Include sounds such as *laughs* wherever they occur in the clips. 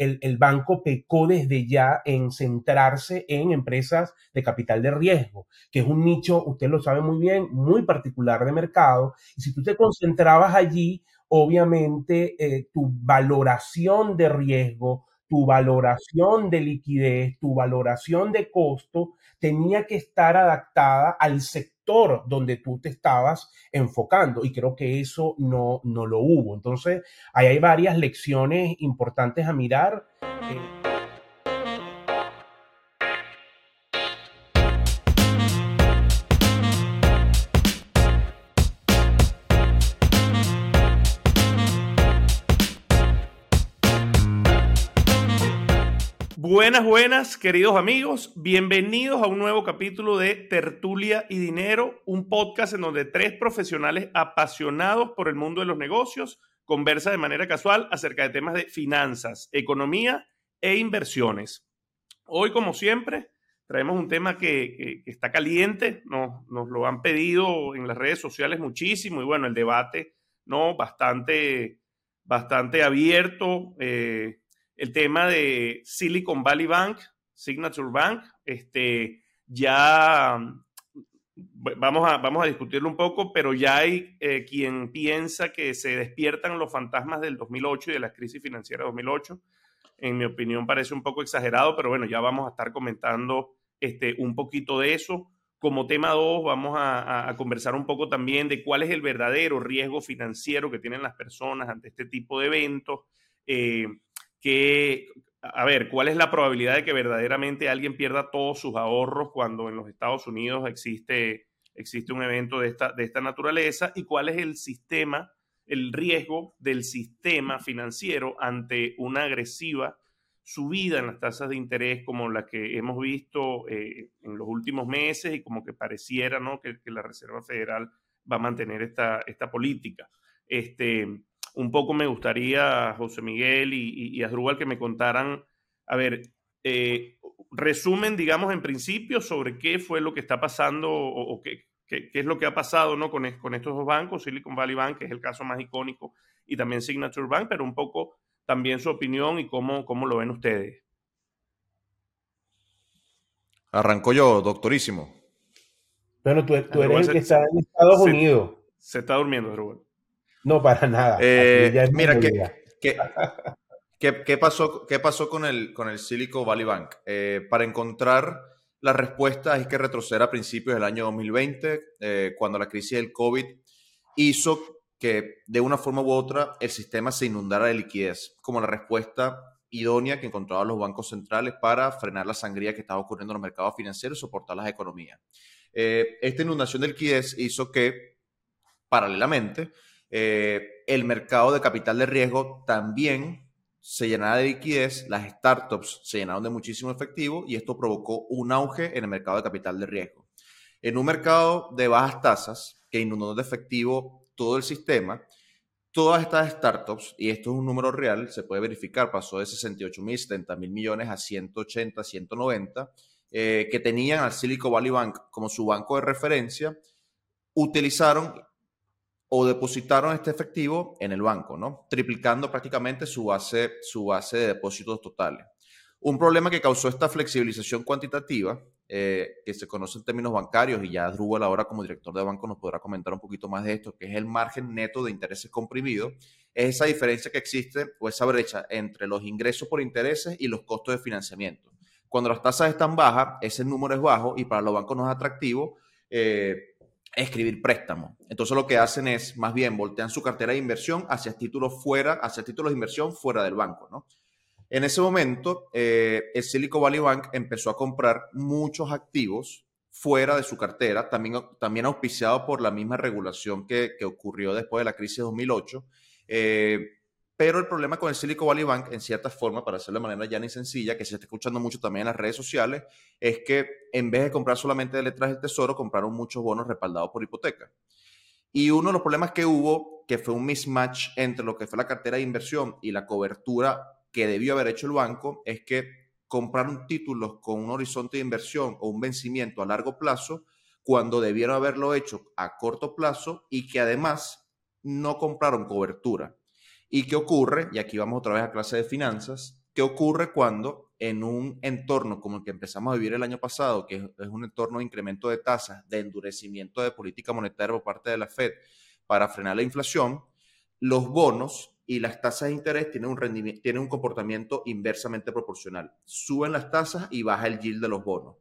el, banco pecó desde ya en centrarse en empresas de capital de riesgo, que es un nicho, usted lo sabe muy bien, muy particular de mercado. Y si tú te concentrabas allí, obviamente eh, tu valoración de riesgo, tu valoración de liquidez, tu valoración de costo tenía que estar adaptada al sector donde tú te estabas enfocando y creo que eso no, no lo hubo. Entonces, ahí hay varias lecciones importantes a mirar. Eh, Buenas, buenas, queridos amigos. Bienvenidos a un nuevo capítulo de Tertulia y Dinero, un podcast en donde tres profesionales apasionados por el mundo de los negocios conversan de manera casual acerca de temas de finanzas, economía e inversiones. Hoy, como siempre, traemos un tema que, está caliente, nos, nos, lo han pedido en las redes sociales muchísimo y bueno, el debate, ¿no? Bastante, bastante abierto. Eh, el tema de Silicon Valley Bank, Signature Bank, este, ya vamos a, vamos a discutirlo un poco, pero ya hay eh, quien piensa que se despiertan los fantasmas del 2008 y de la crisis financiera de 2008. En mi opinión parece un poco exagerado, pero bueno, ya vamos a estar comentando este, un poquito de eso. Como tema 2, vamos a, conversar un poco también de cuál es el verdadero riesgo financiero que tienen las personas ante este tipo de eventos. Eh, que, a ver, ¿cuál es la probabilidad de que verdaderamente alguien pierda todos sus ahorros cuando en los Estados Unidos existe, existe un evento de esta, de esta naturaleza? ¿Y cuál es el sistema, el riesgo del sistema financiero ante una agresiva subida en las tasas de interés como la que hemos visto eh, en los últimos meses y como que pareciera ¿no? que, que, la Reserva Federal va a mantener esta, esta política? Este, un poco me gustaría, José Miguel y, y, Asdrúbal, que me contaran, a ver, eh, resumen, digamos, en principio sobre qué fue lo que está pasando o, qué, qué, es lo que ha pasado ¿no? con, con estos dos bancos, Silicon Valley Bank, que es el caso más icónico, y también Signature Bank, pero un poco también su opinión y cómo, cómo lo ven ustedes. Arranco yo, doctorísimo. Bueno, tú, tú eres el que está en Estados Unidos. Se está durmiendo, Asdrúbal. No, para nada. Eh, mira, ¿qué, qué, pasó, ¿qué pasó con el, con el Silicon Valley Bank? Eh, para encontrar la respuesta hay que retroceder a principios del año 2020, eh, cuando la crisis del COVID hizo que de una forma u otra el sistema se inundara de liquidez, como la respuesta idónea que encontraban los bancos centrales para frenar la sangría que estaba ocurriendo en los mercados financieros y soportar las economías. esta inundación de liquidez hizo que, paralelamente, eh, el mercado de capital de riesgo también se llenaba de liquidez, las startups se llenaron de muchísimo efectivo y esto provocó un auge en el mercado de capital de riesgo. En un mercado de bajas tasas que inundó de efectivo todo el sistema, todas estas startups, y esto es un número real, se puede verificar, pasó de 68 mil, 70 mil millones a 180, 190, eh, que tenían al Silicon Valley Bank como su banco de referencia, utilizaron o depositaron este efectivo en el banco, ¿no? Triplicando prácticamente su base, su base de depósitos totales. Un problema que causó esta flexibilización cuantitativa, eh, que se conoce en términos bancarios, y ya Drubal ahora como director de banco nos podrá comentar un poquito más de esto, que es el margen neto de intereses comprimido, es esa diferencia que existe o esa brecha entre los ingresos por intereses y los costos de financiamiento. Cuando las tasas están bajas, ese número es bajo y para los bancos no es atractivo. Eh, escribir préstamo. Entonces lo que hacen es, más bien, voltean su cartera de inversión hacia títulos fuera, hacia títulos de inversión fuera del banco, ¿no? En ese momento, eh, el Silicon Valley Bank empezó a comprar muchos activos fuera de su cartera, también, también auspiciado por la misma regulación que, que ocurrió después de la crisis de 2008. Eh, pero el problema con el Silicon Valley Bank, en cierta forma, para hacerlo de manera llana y sencilla, que se está escuchando mucho también en las redes sociales, es que en vez de comprar solamente letras del tesoro, compraron muchos bonos respaldados por hipoteca. Y uno de los problemas que hubo, que fue un mismatch entre lo que fue la cartera de inversión y la cobertura que debió haber hecho el banco, es que compraron títulos con un horizonte de inversión o un vencimiento a largo plazo cuando debieron haberlo hecho a corto plazo y que además no compraron cobertura. ¿Y qué ocurre? Y aquí vamos otra vez a clase de finanzas. ¿Qué ocurre cuando en un entorno como el que empezamos a vivir el año pasado, que es un entorno de incremento de tasas, de endurecimiento de política monetaria por parte de la Fed para frenar la inflación, los bonos y las tasas de interés tienen un, rendimiento, tienen un comportamiento inversamente proporcional. Suben las tasas y baja el yield de los bonos.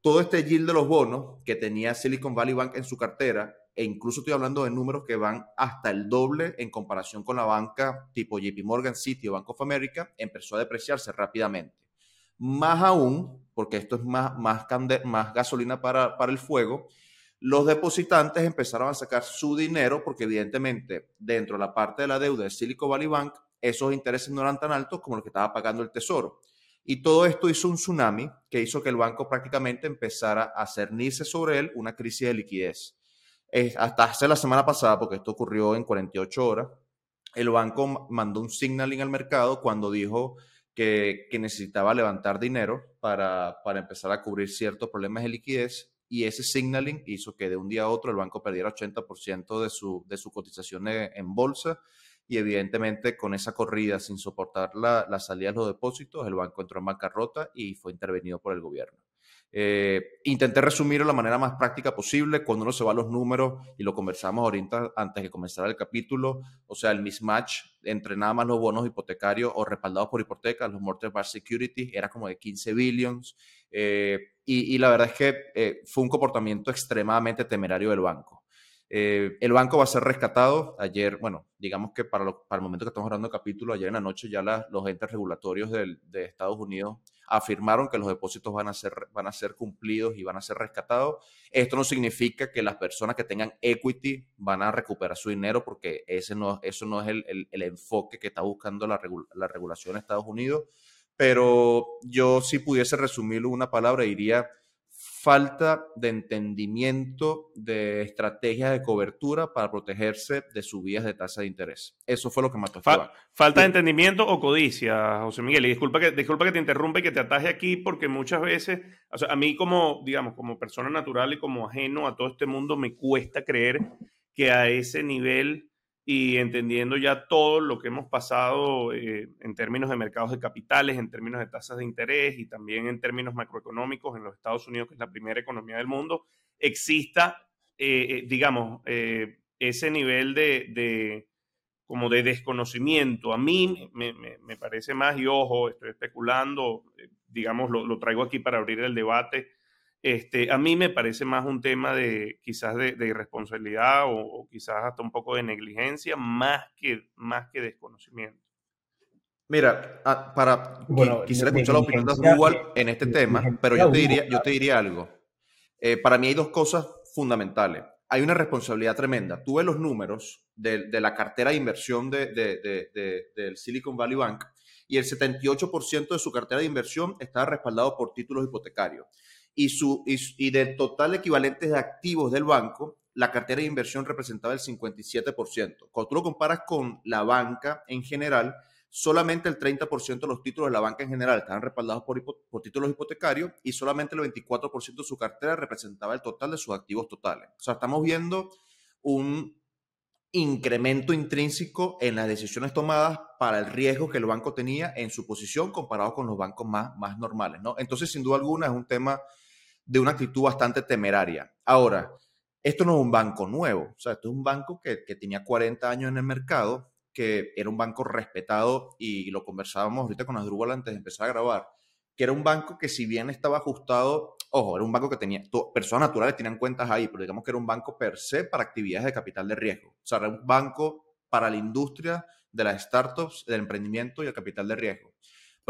Todo este yield de los bonos que tenía Silicon Valley Bank en su cartera, e incluso estoy hablando de números que van hasta el doble en comparación con la banca tipo JP Morgan City o Bank of America, empezó a depreciarse rápidamente. Más aún, porque esto es más, más, más gasolina para, para el fuego, los depositantes empezaron a sacar su dinero porque evidentemente dentro de la parte de la deuda de Silicon Valley Bank, esos intereses no eran tan altos como los que estaba pagando el tesoro. Y todo esto hizo un tsunami que hizo que el banco prácticamente empezara a cernirse sobre él una crisis de liquidez. Hasta hace la semana pasada, porque esto ocurrió en 48 horas, el banco mandó un signaling al mercado cuando dijo que, necesitaba levantar dinero para, para empezar a cubrir ciertos problemas de liquidez y ese signaling hizo que de un día a otro el banco perdiera 80% de su, de su cotización en bolsa y evidentemente con esa corrida sin soportar la, la salida de los depósitos, el banco entró en bancarrota y fue intervenido por el gobierno. Eh, intenté resumirlo de la manera más práctica posible. Cuando uno se va a los números, y lo conversamos ahorita antes de comenzar el capítulo, o sea, el mismatch entre nada más los bonos hipotecarios o respaldados por hipotecas, los mortgage backed securities, era como de 15 billions. Eh, y, la verdad es que eh, fue un comportamiento extremadamente temerario del banco. el banco va a ser rescatado. Ayer, bueno, digamos que para, para el momento que estamos hablando del capítulo, ayer en la noche ya los entes regulatorios de Estados Unidos afirmaron que los depósitos van a, ser, van a ser cumplidos y van a ser rescatados. Esto no significa que las personas que tengan equity van a recuperar su dinero porque ese no, eso no es el, el, enfoque que está buscando la, la regulación de Estados Unidos. Pero yo si pudiese resumirlo en una palabra diría falta de entendimiento de estrategias de cobertura para protegerse de subidas de tasa de interés. Eso fue lo que mató a Falta de entendimiento o codicia, José Miguel. Y disculpa que, disculpa que te interrumpa y que te ataje aquí, porque muchas veces, o sea, a mí como, digamos, como persona natural y como ajeno a todo este mundo, me cuesta creer que a ese nivel y entendiendo ya todo lo que hemos pasado eh, en términos de mercados de capitales, en términos de tasas de interés y también en términos macroeconómicos en los Estados Unidos, que es la primera economía del mundo, exista, eh, eh, digamos, ese nivel de, como de desconocimiento. A mí me, parece más, y ojo, estoy especulando, digamos, lo traigo aquí para abrir el debate este, a mí me parece más un tema de quizás de, irresponsabilidad o, quizás hasta un poco de negligencia más que, más que desconocimiento. Mira, ah, para quisiera escuchar la opinión de Google en este tema, pero yo te diría, yo te diría algo. Eh, para mí hay dos cosas fundamentales. Hay una responsabilidad tremenda. Tú ves los números de, la cartera de inversión de, del Silicon Valley Bank y el 78% de su cartera de inversión está respaldado por títulos hipotecarios y, su, y, del total equivalente de activos del banco, la cartera de inversión representaba el 57%. Cuando tú lo comparas con la banca en general, solamente el 30% de los títulos de la banca en general estaban respaldados por, por, títulos hipotecarios y solamente el 24% de su cartera representaba el total de sus activos totales. O sea, estamos viendo un incremento intrínseco en las decisiones tomadas para el riesgo que el banco tenía en su posición comparado con los bancos más, más normales, ¿no? Entonces, sin duda alguna, es un tema de una actitud bastante temeraria. Ahora, esto no es un banco nuevo, o sea, esto es un banco que, tenía 40 años en el mercado, que era un banco respetado y lo conversábamos ahorita con Asdrúbal antes de empezar a grabar, que era un banco que si bien estaba ajustado, ojo, era un banco que tenía, personas naturales tenían cuentas ahí, pero digamos que era un banco per se para actividades de capital de riesgo, o sea, era un banco para la industria de las startups, del emprendimiento y el capital de riesgo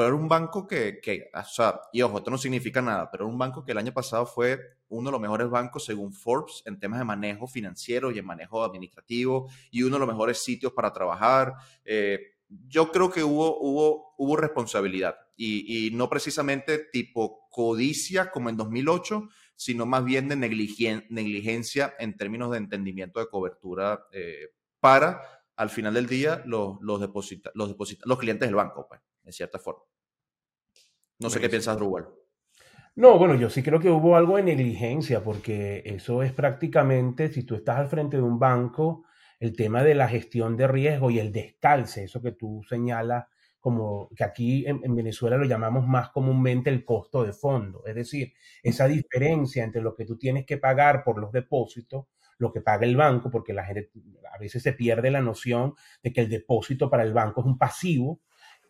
pero era un banco que, que, o sea, y ojo, esto no significa nada, pero era un banco que el año pasado fue uno de los mejores bancos según Forbes en temas de manejo financiero y en manejo administrativo y uno de los mejores sitios para trabajar. Eh, yo creo que hubo, hubo, hubo responsabilidad y, y, no precisamente tipo codicia como en 2008, sino más bien de negligencia en términos de entendimiento de cobertura eh, para, al final del día, los, los, deposita, los, deposita, los clientes del banco. Pues en cierta forma. No sé qué piensas, Rubal. No, bueno, yo sí creo que hubo algo de negligencia, porque eso es prácticamente, si tú estás al frente de un banco, el tema de la gestión de riesgo y el descalce, eso que tú señalas como que aquí en, en, Venezuela lo llamamos más comúnmente el costo de fondo, es decir, esa diferencia entre lo que tú tienes que pagar por los depósitos, lo que paga el banco, porque la gente a veces se pierde la noción de que el depósito para el banco es un pasivo,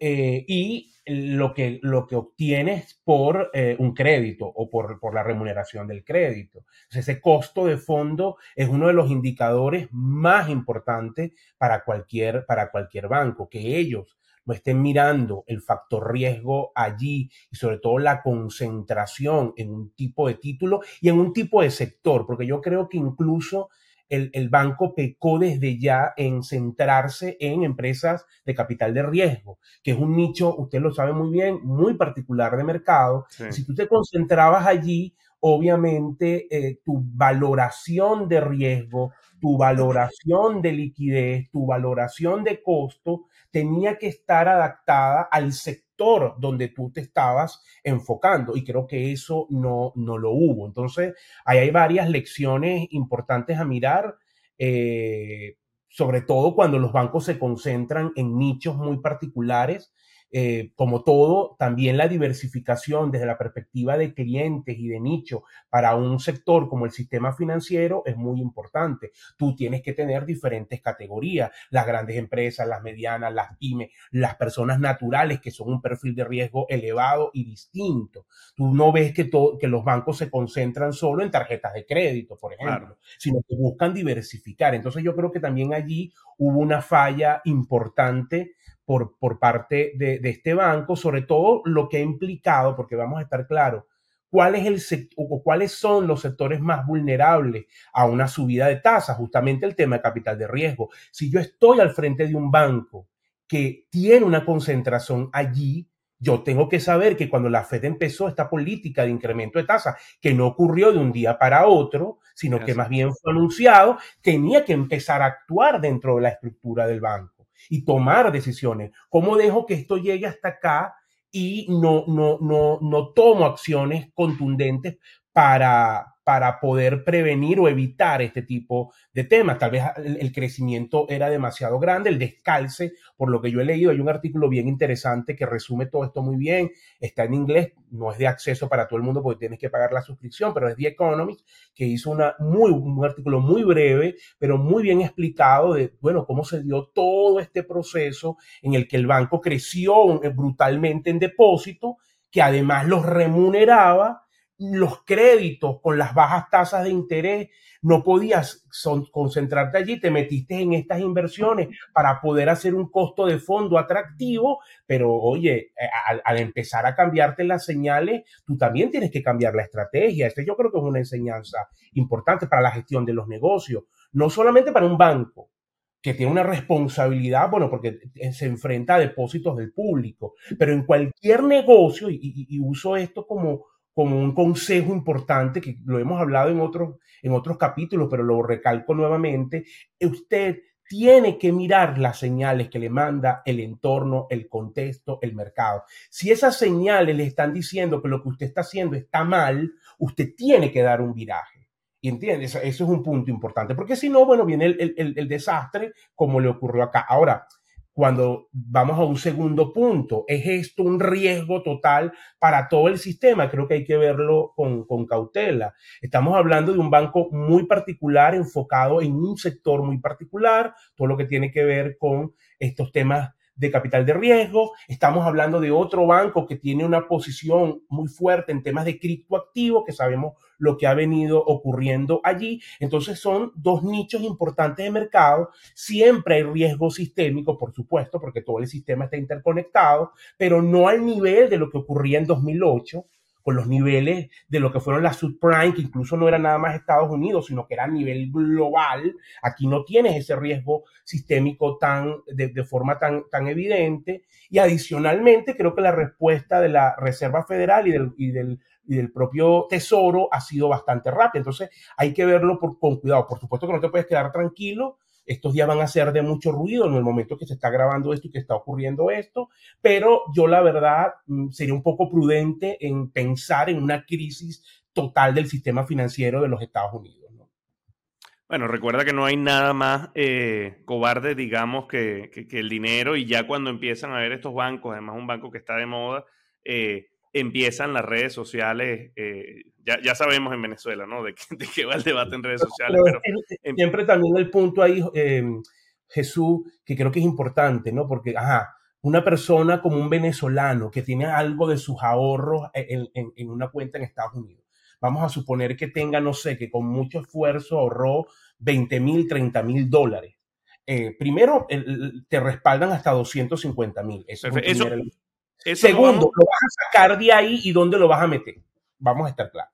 eh, y lo que, lo que obtienes por eh, un crédito o por, por, la remuneración del crédito. ese costo de fondo es uno de los indicadores más importantes para cualquier, para cualquier banco, que ellos no estén mirando el factor riesgo allí y sobre todo la concentración en un tipo de título y en un tipo de sector, porque yo creo que incluso el, banco pecó desde ya en centrarse en empresas de capital de riesgo, que es un nicho, usted lo sabe muy bien, muy particular de mercado. Si tú te concentrabas allí, obviamente eh, tu valoración de riesgo, tu valoración de liquidez, tu valoración de costo tenía que estar adaptada al sector donde tú te estabas enfocando y creo que eso no, no lo hubo. Entonces, ahí hay varias lecciones importantes a mirar. Eh, sobre todo cuando los bancos se concentran en nichos muy particulares eh, como todo, también la diversificación desde la perspectiva de clientes y de nicho para un sector como el sistema financiero es muy importante. Tú tienes que tener diferentes categorías, las grandes empresas, las medianas, las pymes, las personas naturales que son un perfil de riesgo elevado y distinto. Tú no ves que, que los bancos se concentran solo en tarjetas de crédito, por ejemplo, sino que buscan diversificar. Entonces yo creo que también allí hubo una falla importante por, por parte de, de, este banco, sobre todo lo que ha implicado, porque vamos a estar claros, cuál es el o cuáles son los sectores más vulnerables a una subida de tasas, justamente el tema de capital de riesgo. Si yo estoy al frente de un banco que tiene una concentración allí, yo tengo que saber que cuando la Fed empezó esta política de incremento de tasas, que no ocurrió de un día para otro, sino que más bien fue anunciado, tenía que empezar a actuar dentro de la estructura del banco y tomar decisiones. ¿Cómo dejo que esto llegue hasta acá y no, no, no, no tomo acciones contundentes para, para poder prevenir o evitar este tipo de temas. Tal vez el, crecimiento era demasiado grande, el descalce, por lo que yo he leído, hay un artículo bien interesante que resume todo esto muy bien, está en inglés, no es de acceso para todo el mundo porque tienes que pagar la suscripción, pero es The Economist, que hizo una muy, un artículo muy breve, pero muy bien explicado de, bueno, cómo se dio todo este proceso en el que el banco creció brutalmente en depósito, que además los remuneraba los créditos con las bajas tasas de interés, no podías concentrarte allí, te metiste en estas inversiones para poder hacer un costo de fondo atractivo, pero oye, eh, al, empezar a cambiarte las señales, tú también tienes que cambiar la estrategia. Este yo creo que es una enseñanza importante para la gestión de los negocios, no solamente para un banco, que tiene una responsabilidad, bueno, porque se enfrenta a depósitos del público, pero en cualquier negocio, y uso esto como, como un consejo importante que lo hemos hablado en otros, en otros capítulos, pero lo recalco nuevamente, usted tiene que mirar las señales que le manda el entorno, el contexto, el mercado. Si esas señales le están diciendo que lo que usted está haciendo está mal, usted tiene que dar un viraje. ¿Y entiendes? Eso es un punto importante, porque si no, bueno, viene el, el, el desastre como le ocurrió acá. Ahora, cuando vamos a un segundo punto. ¿Es esto un riesgo total para todo el sistema? Creo que hay que verlo con, cautela. Estamos hablando de un banco muy particular, enfocado en un sector muy particular, todo lo que tiene que ver con estos temas de capital de riesgo, estamos hablando de otro banco que tiene una posición muy fuerte en temas de criptoactivos, que sabemos lo que ha venido ocurriendo allí. Entonces son dos nichos importantes de mercado. Siempre hay riesgo sistémico, por supuesto, porque todo el sistema está interconectado, pero no al nivel de lo que ocurría en 2008 con los niveles de lo que fueron las subprime, que incluso no era nada más Estados Unidos, sino que era a nivel global. Aquí no tienes ese riesgo sistémico tan, de, forma tan, tan evidente. Y adicionalmente, creo que la respuesta de la Reserva Federal y del, y del, y del propio Tesoro ha sido bastante rápida. Entonces, hay que verlo por, con cuidado. Por supuesto que no te puedes quedar tranquilo estos días van a ser de mucho ruido en el momento que se está grabando esto y que está ocurriendo esto, pero yo la verdad mm, sería un poco prudente en pensar en una crisis total del sistema financiero de los Estados Unidos. Bueno, recuerda que no hay nada más eh, cobarde, digamos, que, el dinero y ya cuando empiezan a ver estos bancos, además un banco que está de moda, eh, empiezan las redes sociales, eh, ya, sabemos en Venezuela, ¿no? De, qué va el debate en redes sociales. Pero, em siempre también el punto ahí, em, Jesús, que creo que es importante, ¿no? Porque, ajá, una persona como un venezolano que tiene algo de sus ahorros en, en una cuenta en Estados Unidos vamos a suponer que tenga, no sé, que con mucho esfuerzo ahorró 20 mil, 30 mil dólares. Eh, primero, te respaldan hasta 250 mil. Eso, Segundo, lo, vas a sacar de ahí y dónde lo vas a meter. Vamos a estar claros.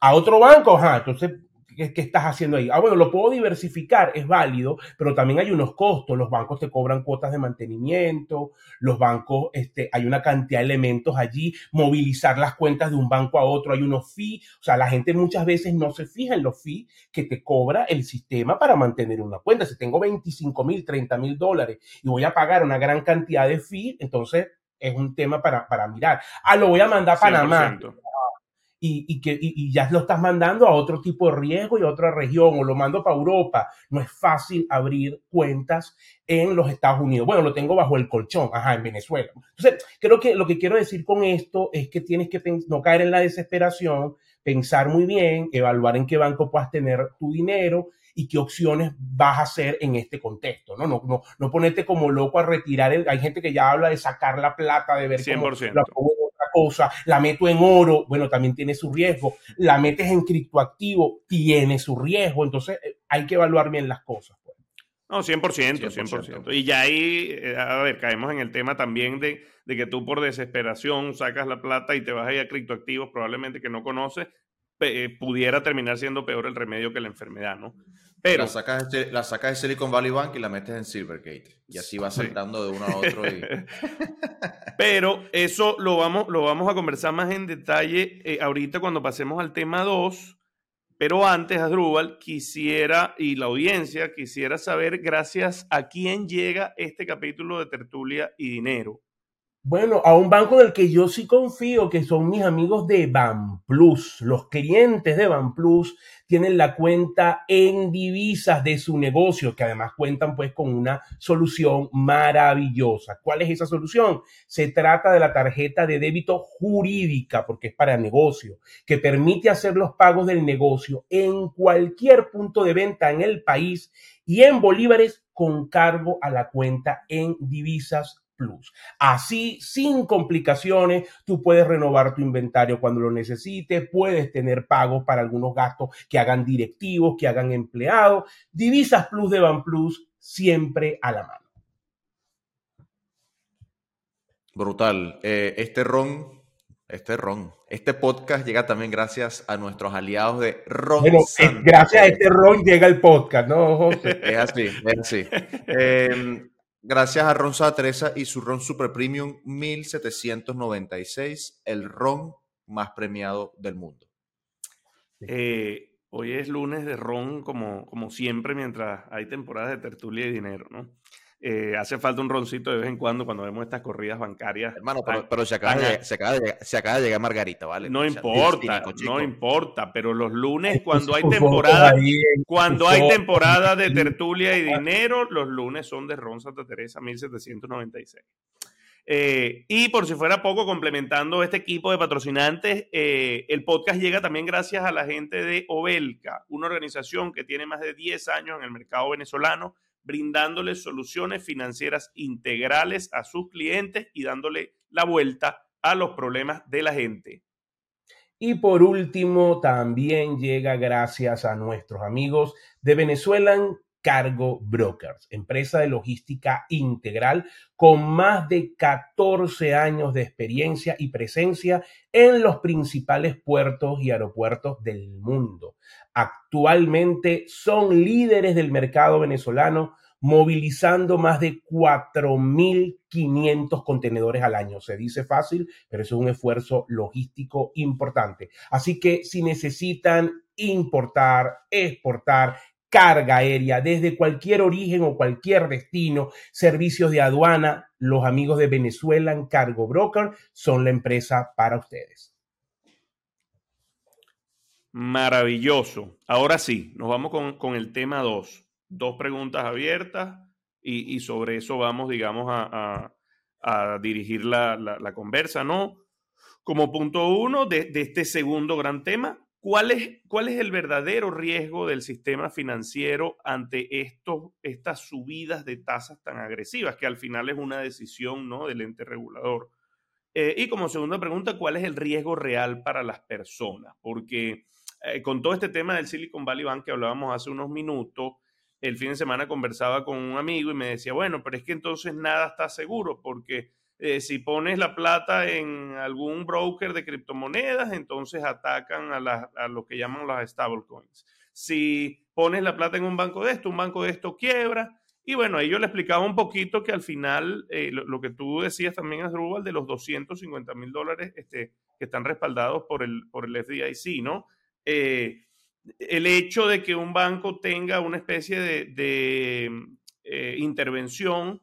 A otro banco, ajá, entonces ¿Qué, estás haciendo ahí? Ah, bueno, lo puedo diversificar, es válido, pero también hay unos costos. Los bancos te cobran cuotas de mantenimiento, los bancos, este, hay una cantidad de elementos allí, movilizar las cuentas de un banco a otro, hay unos fees. O sea, la gente muchas veces no se fija en los fees que te cobra el sistema para mantener una cuenta. Si tengo 25 mil, 30 mil dólares y voy a pagar una gran cantidad de fees, entonces es un tema para, para mirar. Ah, lo voy a mandar a Panamá y, que, y, ya lo estás mandando a otro tipo de riesgo y a otra región o lo mando para Europa. No es fácil abrir cuentas en los Estados Unidos. Bueno, lo tengo bajo el colchón, ajá, en Venezuela. Entonces, creo que lo que quiero decir con esto es que tienes que no caer en la desesperación, pensar muy bien, evaluar en qué banco puedas tener tu dinero y qué opciones vas a hacer en este contexto, ¿no? No, no, no ponerte como loco a retirar, hay gente que ya habla de sacar la plata, de ver 100% cosa, la meto en oro, bueno, también tiene su riesgo, la metes en criptoactivo, tiene su riesgo, entonces eh, hay que evaluar bien las cosas. Pues. No, 100%, 100%, Y ya ahí, eh, a ver, caemos en el tema también de, de, que tú por desesperación sacas la plata y te vas a ir a criptoactivos probablemente que no conoces, eh, pudiera terminar siendo peor el remedio que la enfermedad, ¿no? Pero, la, sacas de, la sacas de Silicon Valley Bank y la metes en Silvergate. Y así va saltando de uno a otro. *laughs* Pero eso lo vamos, lo vamos a conversar más en detalle eh, ahorita cuando pasemos al tema 2. Pero antes, Adrúbal, quisiera, y la audiencia, quisiera saber gracias a quién llega este capítulo de Tertulia y Dinero. Bueno, a un banco del que yo sí confío, que son mis amigos de Plus. Los clientes de Plus tienen la cuenta en divisas de su negocio, que además cuentan pues con una solución maravillosa. ¿Cuál es esa solución? Se trata de la tarjeta de débito jurídica, porque es para negocio, que permite hacer los pagos del negocio en cualquier punto de venta en el país y en bolívares con cargo a la cuenta en divisas Plus. Así, sin complicaciones, tú puedes renovar tu inventario cuando lo necesites, puedes tener pagos para algunos gastos que hagan directivos, que hagan empleados. Divisas Plus de Ban Plus siempre a la mano. Brutal. Eh, este ron, este ron, este podcast llega también gracias a nuestros aliados de Ron. gracias a este ron llega el podcast, ¿no, José? *laughs* Es así, es así. Eh, Gracias a Ron Teresa y su Ron Super Premium 1796, el ron más premiado del mundo. Eh, hoy es lunes de ron, como, como siempre, mientras hay temporadas de tertulia y dinero, ¿no? Eh, hace falta un roncito de vez en cuando cuando vemos estas corridas bancarias. Hermano, pero, se, acaba de, se, acaba de, llegar Margarita, ¿vale? No importa, no importa, pero los lunes cuando hay temporada, cuando hay temporada de tertulia y *laughs* dinero, los lunes son de Ron Santa Teresa 1796. Eh, y por si fuera poco, complementando este equipo de patrocinantes, eh, el podcast llega también gracias a la gente de Obelca, una organización que tiene más de 10 años en el mercado venezolano brindándoles soluciones financieras integrales a sus clientes y dándole la vuelta a los problemas de la gente. Y por último, también llega gracias a nuestros amigos de Venezuelan Cargo Brokers, empresa de logística integral con más de 14 años de experiencia y presencia en los principales puertos y aeropuertos del mundo. Actualmente son líderes del mercado venezolano, movilizando más de 4.500 contenedores al año. Se dice fácil, pero es un esfuerzo logístico importante. Así que si necesitan importar, exportar, carga aérea desde cualquier origen o cualquier destino, servicios de aduana, los amigos de Venezuelan Cargo Broker son la empresa para ustedes. Maravilloso. Ahora sí, nos vamos con, el tema 2. Dos preguntas abiertas y, sobre eso vamos, digamos, a, dirigir la, conversa, ¿no? Como punto uno de, este segundo gran tema, ¿cuál es, ¿cuál es el verdadero riesgo del sistema financiero ante estos, estas subidas de tasas tan agresivas, que al final es una decisión ¿no? del ente regulador? Eh, y como segunda pregunta, ¿cuál es el riesgo real para las personas? Porque eh, con todo este tema del Silicon Valley Bank que hablábamos hace unos minutos, el fin de semana conversaba con un amigo y me decía, bueno, pero es que entonces nada está seguro, porque eh, si pones la plata en algún broker de criptomonedas, entonces atacan a, a lo que llaman las stablecoins. Si pones la plata en un banco de esto, un banco de esto quiebra. Y bueno, ahí yo le explicaba un poquito que al final, eh, lo, que tú decías también, Asdrúbal, de los 250 mil dólares este, que están respaldados por el, por el FDIC, ¿no? Eh, el hecho de que un banco tenga una especie de, intervención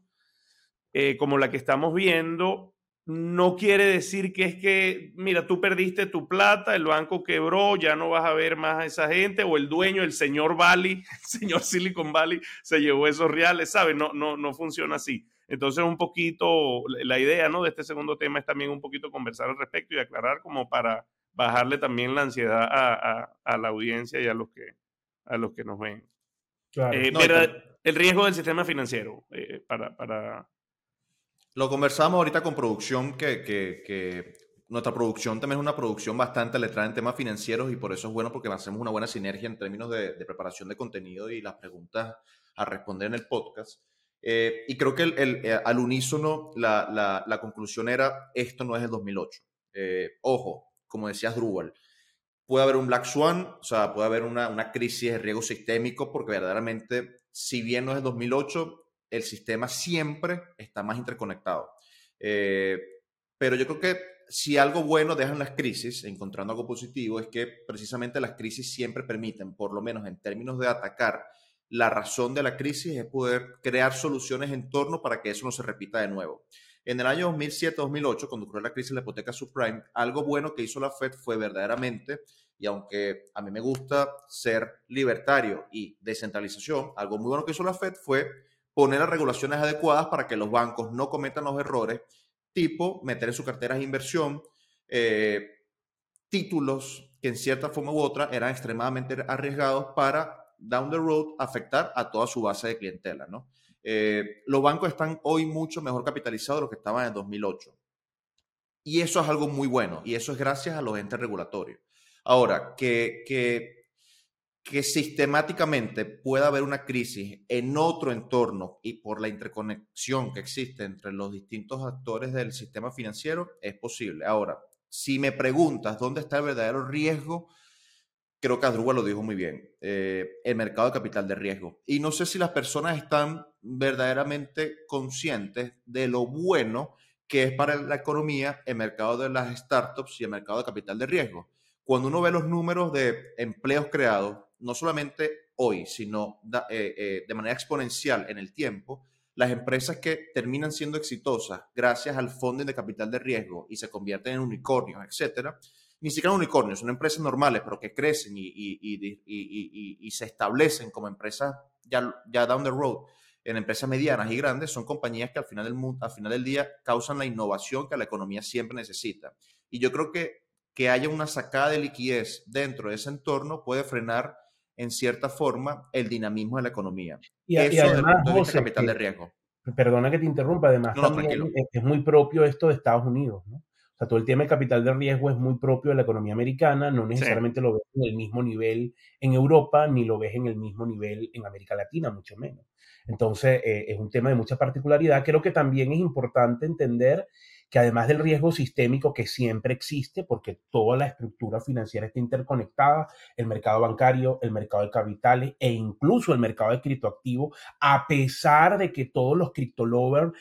como la que estamos viendo, no quiere decir que es que, mira, tú perdiste tu plata, el banco quebró, ya no vas a ver más a esa gente, o el dueño, el señor Valley, *laughs* el señor Silicon Valley, se llevó esos reales, ¿sabes? No, no, no funciona así. Entonces, un poquito, la idea, ¿no? De este segundo tema es también un poquito conversar al respecto y aclarar como para bajarle también la ansiedad a, la audiencia y a los que, a los que nos ven. Eh, el riesgo del sistema financiero eh, para, para lo conversamos ahorita con producción, que, nuestra producción también es una producción bastante letrada en temas financieros y por eso es bueno porque hacemos una buena sinergia en términos de, preparación de contenido y las preguntas a responder en el podcast. Eh, y creo que el, eh, al unísono la, conclusión era, esto no es el 2008. Eh, ojo, como decías Drupal, puede haber un Black Swan, o sea, puede haber una, una crisis de riesgo sistémico porque verdaderamente, si bien no es el 2008, el sistema siempre está más interconectado. Eh, pero yo creo que si algo bueno dejan las crisis, encontrando algo positivo, es que precisamente las crisis siempre permiten, por lo menos en términos de atacar la razón de la crisis, es poder crear soluciones en torno para que eso no se repita de nuevo. En el año 2007-2008, cuando ocurrió la crisis de la hipoteca subprime, algo bueno que hizo la Fed fue verdaderamente, y aunque a mí me gusta ser libertario y descentralización, algo muy bueno que hizo la Fed fue poner las regulaciones adecuadas para que los bancos no cometan los errores, tipo meter en sus carteras de inversión eh, títulos que en cierta forma u otra eran extremadamente arriesgados para, down the road, afectar a toda su base de clientela. ¿no? Eh, los bancos están hoy mucho mejor capitalizados de lo que estaban en 2008. Y eso es algo muy bueno, y eso es gracias a los entes regulatorios. Ahora, que, que que sistemáticamente pueda haber una crisis en otro entorno y por la interconexión que existe entre los distintos actores del sistema financiero, es posible. Ahora, si me preguntas dónde está el verdadero riesgo, creo que Adruga lo dijo muy bien, eh, el mercado de capital de riesgo. Y no sé si las personas están verdaderamente conscientes de lo bueno que es para la economía el mercado de las startups y el mercado de capital de riesgo. Cuando uno ve los números de empleos creados, no solamente hoy, sino eh, eh, de manera exponencial en el tiempo, las empresas que terminan siendo exitosas gracias al fondo de capital de riesgo y se convierten en unicornios, etcétera, ni siquiera unicornios, son empresas normales, pero que crecen y, se establecen como empresas ya, ya down the road, en empresas medianas y grandes, son compañías que al final, del, al final del día causan la innovación que la economía siempre necesita. Y yo creo que que haya una sacada de liquidez dentro de ese entorno puede frenar en cierta forma el dinamismo de la economía. Y, Eso además, capital de riesgo. Perdona que te interrumpa, además es, muy propio esto de Estados Unidos, ¿no? O sea, todo el tema de capital de riesgo es muy propio de la economía americana, no necesariamente lo ves en el mismo nivel en Europa, ni lo ves en el mismo nivel en América Latina, mucho menos. Entonces, eh, es un tema de mucha particularidad. Creo que también es importante entender que además del riesgo sistémico que siempre existe, porque toda la estructura financiera está interconectada, el mercado bancario, el mercado de capitales e incluso el mercado de criptoactivos, a pesar de que todos los criptolovers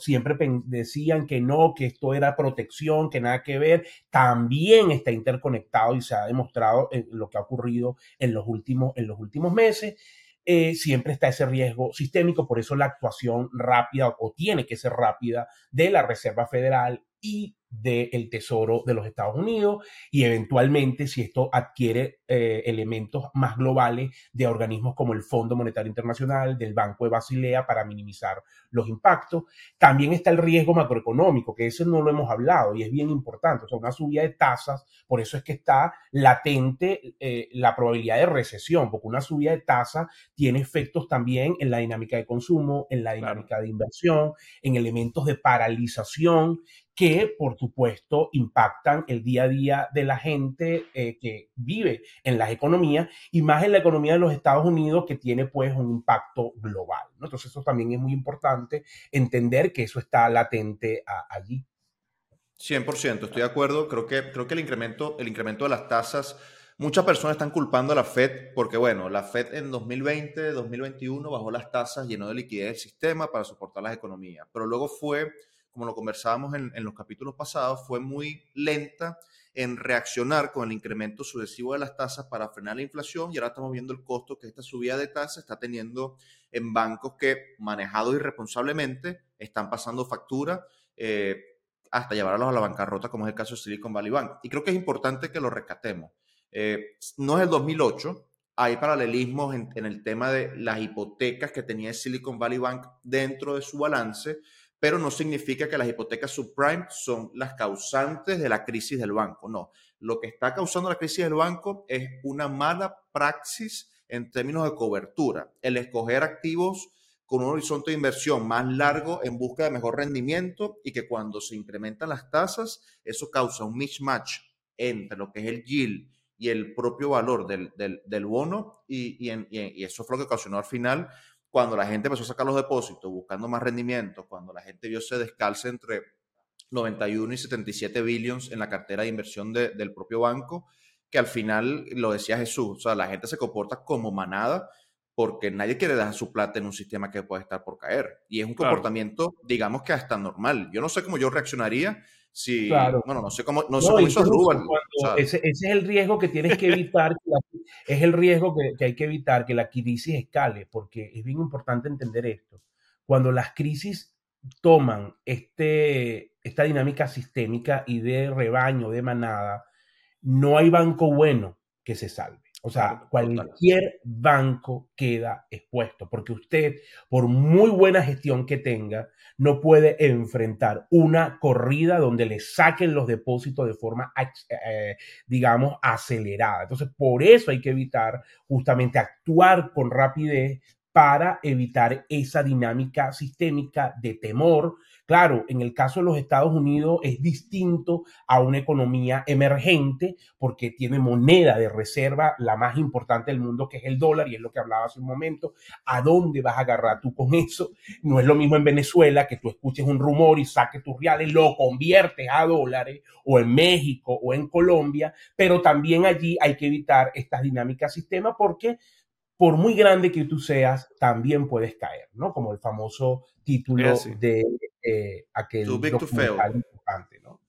siempre decían que no, que esto era protección, que nada que ver, también está interconectado y se ha demostrado en lo que ha ocurrido en los últimos, en los últimos meses. Eh, siempre está ese riesgo sistémico, por eso la actuación rápida o tiene que ser rápida de la Reserva Federal y del Tesoro de los Estados Unidos y eventualmente si esto adquiere eh, elementos más globales de organismos como el Fondo Monetario Internacional, del Banco de Basilea para minimizar los impactos. También está el riesgo macroeconómico, que eso no lo hemos hablado y es bien importante. O sea, una subida de tasas, por eso es que está latente eh, la probabilidad de recesión, porque una subida de tasas tiene efectos también en la dinámica de consumo, en la dinámica de inversión, en elementos de paralización que, por supuesto, impactan el día a día de la gente eh, que vive en las economías y más en la economía de los Estados Unidos que tiene pues un impacto global. Entonces eso también es muy importante entender que eso está latente allí. 100%, estoy de acuerdo. Creo que, creo que el, incremento, el incremento de las tasas, muchas personas están culpando a la Fed porque, bueno, la Fed en 2020, 2021 bajó las tasas, llenó de liquidez el sistema para soportar las economías, pero luego fue como lo conversábamos en, los capítulos pasados, fue muy lenta en reaccionar con el incremento sucesivo de las tasas para frenar la inflación y ahora estamos viendo el costo que esta subida de tasas está teniendo en bancos que, manejados irresponsablemente, están pasando factura eh, hasta llevarlos a la bancarrota, como es el caso de Silicon Valley Bank. Y creo que es importante que lo rescatemos. Eh, no es el 2008, hay paralelismos en, en, el tema de las hipotecas que tenía Silicon Valley Bank dentro de su balance pero no significa que las hipotecas subprime son las causantes de la crisis del banco. No, lo que está causando la crisis del banco es una mala praxis en términos de cobertura, el escoger activos con un horizonte de inversión más largo en busca de mejor rendimiento y que cuando se incrementan las tasas, eso causa un mismatch entre lo que es el yield y el propio valor del, del, bono y, y, y, eso fue lo que ocasionó al final cuando la gente empezó a sacar los depósitos buscando más rendimiento, cuando la gente vio se descalce entre 91 y 77 billions en la cartera de inversión del propio banco, que al final, lo decía Jesús, o sea, la gente se comporta como manada porque nadie quiere dejar su plata en un sistema que puede estar por caer. Y es un comportamiento, digamos que hasta normal. Yo no sé cómo yo reaccionaría Sí, claro. bueno, no sé cómo, no, sé cómo hizo ese, ese, es el riesgo que tienes que evitar, es el riesgo que, que, hay que evitar, que la crisis escale, porque es bien importante entender esto. Cuando las crisis toman este, esta dinámica sistémica y de rebaño, de manada, no hay banco bueno que se salve. O sea, cualquier banco queda expuesto, porque usted, por muy buena gestión que tenga, no puede enfrentar una corrida donde le saquen los depósitos de forma, eh, digamos, acelerada. Entonces, por eso hay que evitar justamente actuar con rapidez para evitar esa dinámica sistémica de temor. Claro, en el caso de los Estados Unidos es distinto a una economía emergente porque tiene moneda de reserva, la más importante del mundo, que es el dólar, y es lo que hablaba hace un momento. ¿A dónde vas a agarrar tú con eso? No es lo mismo en Venezuela que tú escuches un rumor y saques tus reales, lo conviertes a dólares, o en México o en Colombia, pero también allí hay que evitar estas dinámicas sistema porque por muy grande que tú seas, también puedes caer, ¿no? Como el famoso título de eh, aquel Too big importante, ¿no?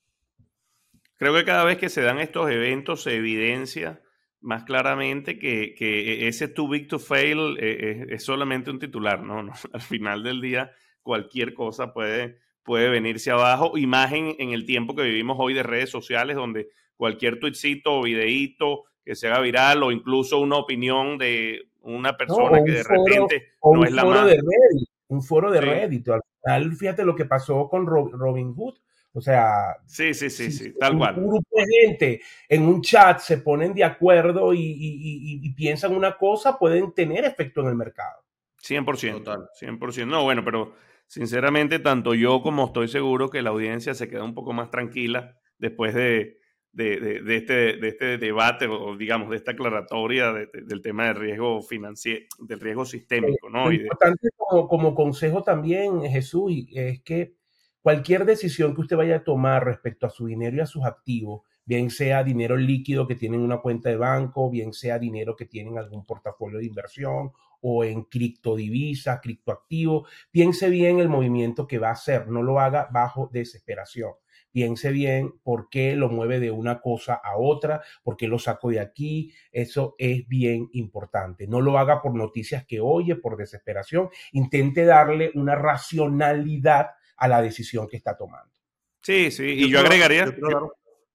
Creo que cada vez que se dan estos eventos se evidencia más claramente que, que ese too big to fail eh, es, solamente un titular, ¿no? ¿no? *laughs* Al final del día, cualquier cosa puede, puede venirse abajo, Imagen en, el tiempo que vivimos hoy de redes sociales, donde cualquier tuitcito o videíto que se haga viral o incluso una opinión de una persona que de repente no es la más... De Reddit, un foro de Reddit. Al final, fíjate lo que pasó con Robin Hood. O sea, sí, sí, sí, sí, tal cual. Un grupo de gente en un chat se ponen de acuerdo y, y, y, piensan una cosa, pueden tener efecto en el mercado. 100%, Total. 100%. No, bueno, pero sinceramente, tanto yo como estoy seguro que la audiencia se queda un poco más tranquila después de, de, de, este, de este debate o digamos de esta aclaratoria del tema del riesgo financiero, del riesgo sistémico. ¿no? Lo importante como, como, consejo también, Jesús, es que cualquier decisión que usted vaya a tomar respecto a su dinero y a sus activos, bien sea dinero líquido que tienen una cuenta de banco, bien sea dinero que tienen algún portafolio de inversión o en criptodivisas, criptoactivos, piense bien el movimiento que va a hacer, no lo haga bajo desesperación piense bien por qué lo mueve de una cosa a otra, por qué lo saco de aquí. Eso es bien importante. No lo haga por noticias que oye, por desesperación. Intente darle una racionalidad a la decisión que está tomando. Sí, sí, y yo, agregaría,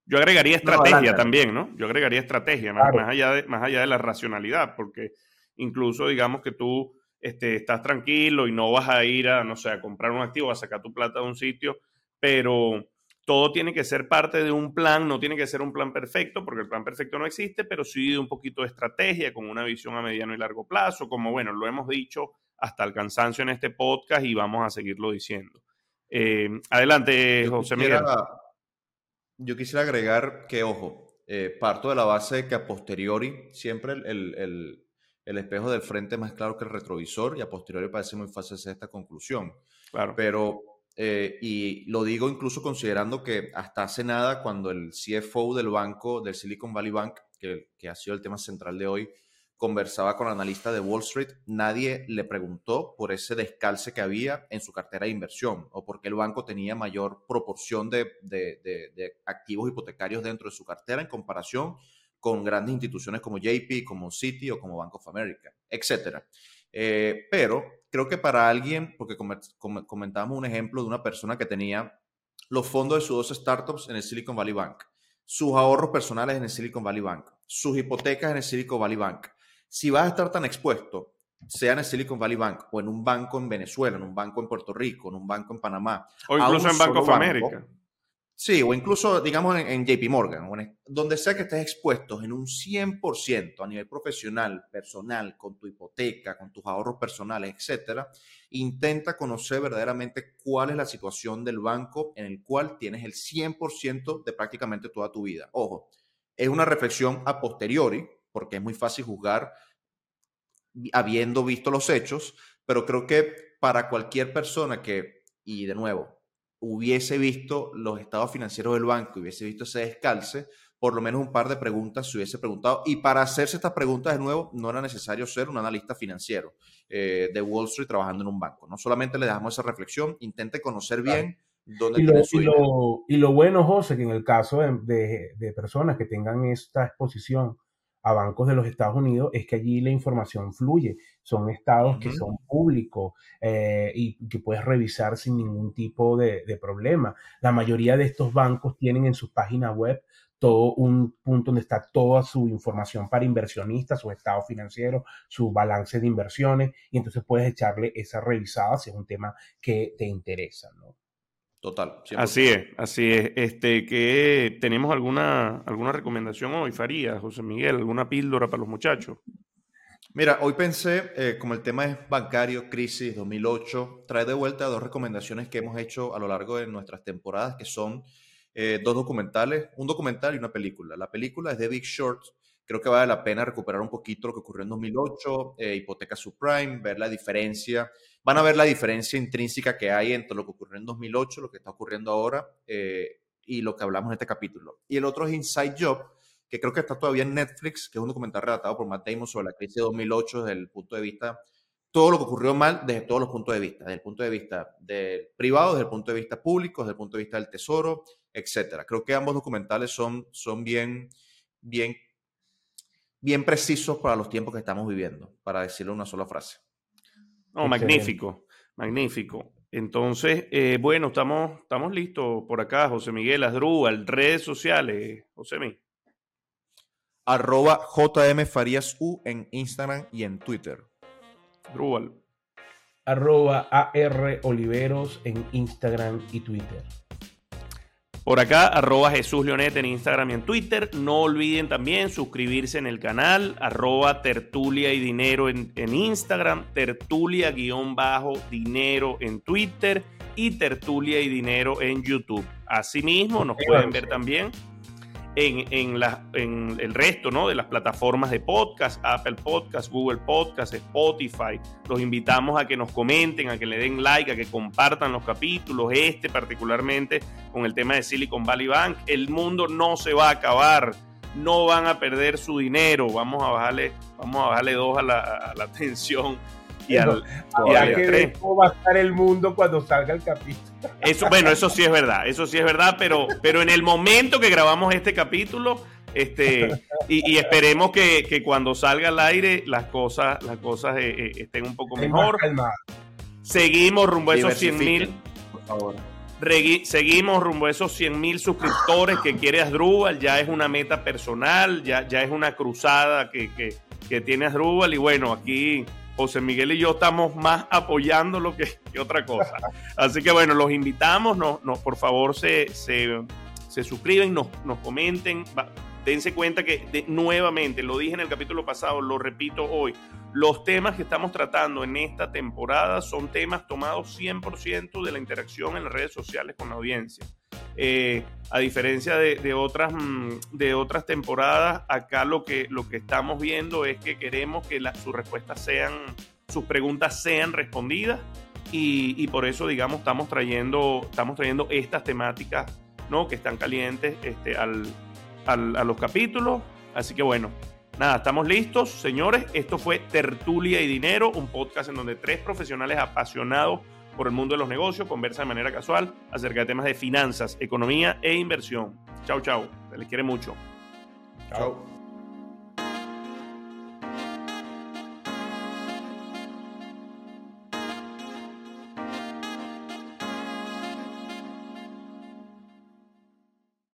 yo, agregaría estrategia también, ¿no? Yo agregaría estrategia, más, allá de, más allá de la racionalidad, porque incluso digamos que tú este, estás tranquilo y no vas a ir a, no sé, a comprar un activo, a sacar tu plata de un sitio, pero todo tiene que ser parte de un plan, no tiene que ser un plan perfecto, porque el plan perfecto no existe, pero sí de un poquito de estrategia, con una visión a mediano y largo plazo, como bueno, lo hemos dicho hasta el cansancio en este podcast y vamos a seguirlo diciendo. Eh, adelante, José Miguel. Yo quisiera agregar que, ojo, eh, parto de la base de que a posteriori siempre el, espejo del frente es más claro que el retrovisor y a posteriori parece muy fácil hacer esta conclusión. Claro. Pero, eh, y lo digo incluso considerando que hasta hace nada, cuando el CFO del banco, del Silicon Valley Bank, que, que ha sido el tema central de hoy, conversaba con analistas de Wall Street, nadie le preguntó por ese descalce que había en su cartera de inversión o por qué el banco tenía mayor proporción de, activos hipotecarios dentro de su cartera en comparación con grandes instituciones como JP, como Citi o como Bank of America, etc. Eh, pero creo que para alguien, porque comentábamos un ejemplo de una persona que tenía los fondos de sus dos startups en el Silicon Valley Bank, sus ahorros personales en el Silicon Valley Bank, sus hipotecas en el Silicon Valley Bank, si vas a estar tan expuesto, sea en el Silicon Valley Bank o en un banco en Venezuela, en un banco en Puerto Rico, en un banco en Panamá. O incluso en Banco of America. Sí, o incluso, digamos, en, JP Morgan, donde sea que estés expuesto en un 100% a nivel profesional, personal, con tu hipoteca, con tus ahorros personales, etcétera, intenta conocer verdaderamente cuál es la situación del banco en el cual tienes el 100% de prácticamente toda tu vida. Ojo, es una reflexión a posteriori, porque es muy fácil juzgar habiendo visto los hechos, pero creo que para cualquier persona que, y de nuevo, hubiese visto los estados financieros del banco, hubiese visto ese descalce, por lo menos un par de preguntas se hubiese preguntado. Y para hacerse estas preguntas de nuevo, no era necesario ser un analista financiero eh, de Wall Street trabajando en un banco. No solamente le dejamos esa reflexión, intente conocer bien dónde y lo, y lo, y lo, bueno, José, que en el caso de, de personas que tengan esta exposición a bancos de los Estados Unidos es que allí la información fluye. Son estados que son públicos eh, y que puedes revisar sin ningún tipo de, problema. La mayoría de estos bancos tienen en sus páginas web todo un punto donde está toda su información para inversionistas, su estado financiero, su balance de inversiones, y entonces puedes echarle esa revisada si es un tema que te interesa, ¿no? Total. Así es, así es. Este, que tenemos alguna, alguna recomendación hoy, Faría, José Miguel, alguna píldora para los muchachos. Mira, hoy pensé, eh, como el tema es bancario, crisis 2008, trae de vuelta dos recomendaciones que hemos hecho a lo largo de nuestras temporadas, que son eh, dos documentales, un documental y una película. La película es de Big Short, creo que vale la pena recuperar un poquito lo que ocurrió en 2008, eh, hipoteca subprime, ver la diferencia van a ver la diferencia intrínseca que hay entre lo que ocurrió en 2008, lo que está ocurriendo ahora eh, y lo que hablamos en este capítulo. Y el otro es Inside Job, que creo que está todavía en Netflix, que es un documental relatado por Matt Damon sobre la crisis de 2008 desde el punto de vista, todo lo que ocurrió mal desde todos los puntos de vista, desde el punto de vista del privado, desde el punto de vista público, desde el punto de vista del tesoro, etcétera. Creo que ambos documentales son, son bien, bien, bien precisos para los tiempos que estamos viviendo, para decirlo en una sola frase. No, magnífico, magnífico. Entonces, eh, bueno, estamos, estamos listos por acá, José Miguel Asdrúbal, redes sociales, José Miguel. Arroba JM Farías U en Instagram y en Twitter. Drúbal. Arroba AR Oliveros en Instagram y Twitter. Por acá, arroba Jesús Leonet en Instagram y en Twitter. No olviden también suscribirse en el canal, arroba tertulia y dinero en, Instagram, tertulia-dinero en Twitter y tertulia y dinero en YouTube. Asimismo, nos pueden ver también en, el resto ¿no? de las plataformas de podcast, Apple Podcast, Google Podcast, Spotify. Los invitamos a que nos comenten, a que le den like, a que compartan los capítulos, este particularmente con el tema de Silicon Valley Bank. El mundo no se va a acabar, no van a perder su dinero. Vamos a bajarle, vamos a bajarle dos a la, a la *laughs* tensión y al, cómo va a estar el mundo cuando salga el capítulo. Eso, bueno, eso sí es verdad, eso sí es verdad, pero, pero en el momento que grabamos este capítulo, este, y, esperemos que, cuando salga al aire las cosas, las cosas eh, eh, estén un poco mejor. Seguimos rumbo a esos 100 mil. seguimos rumbo a esos 100 mil suscriptores que quiere Asdrúbal, ya es una meta personal, ya, ya es una cruzada que, que, que tiene Asdrúbal y bueno, aquí José Miguel y yo estamos más apoyándolo que, que otra cosa. Así que bueno, los invitamos, no, no, por favor se, se, se suscriben, nos, nos comenten, dense cuenta que nuevamente, lo dije en el capítulo pasado, lo repito hoy, los temas que estamos tratando en esta temporada son temas tomados 100% de la interacción en las redes sociales con la audiencia. Eh, a diferencia de, otras, mm, de otras temporadas, acá lo que, estamos viendo es que queremos que sus respuestas sean, sus preguntas sean respondidas y, por eso, digamos, estamos trayendo, estamos trayendo estas temáticas ¿no? que están calientes este, al, a los capítulos. Así que bueno, Nada, estamos listos, señores. Esto fue Tertulia y Dinero, un podcast en donde tres profesionales apasionados por el mundo de los negocios conversan de manera casual acerca de temas de finanzas, economía e inversión. Chau, chau. Se les quiere mucho. Chau.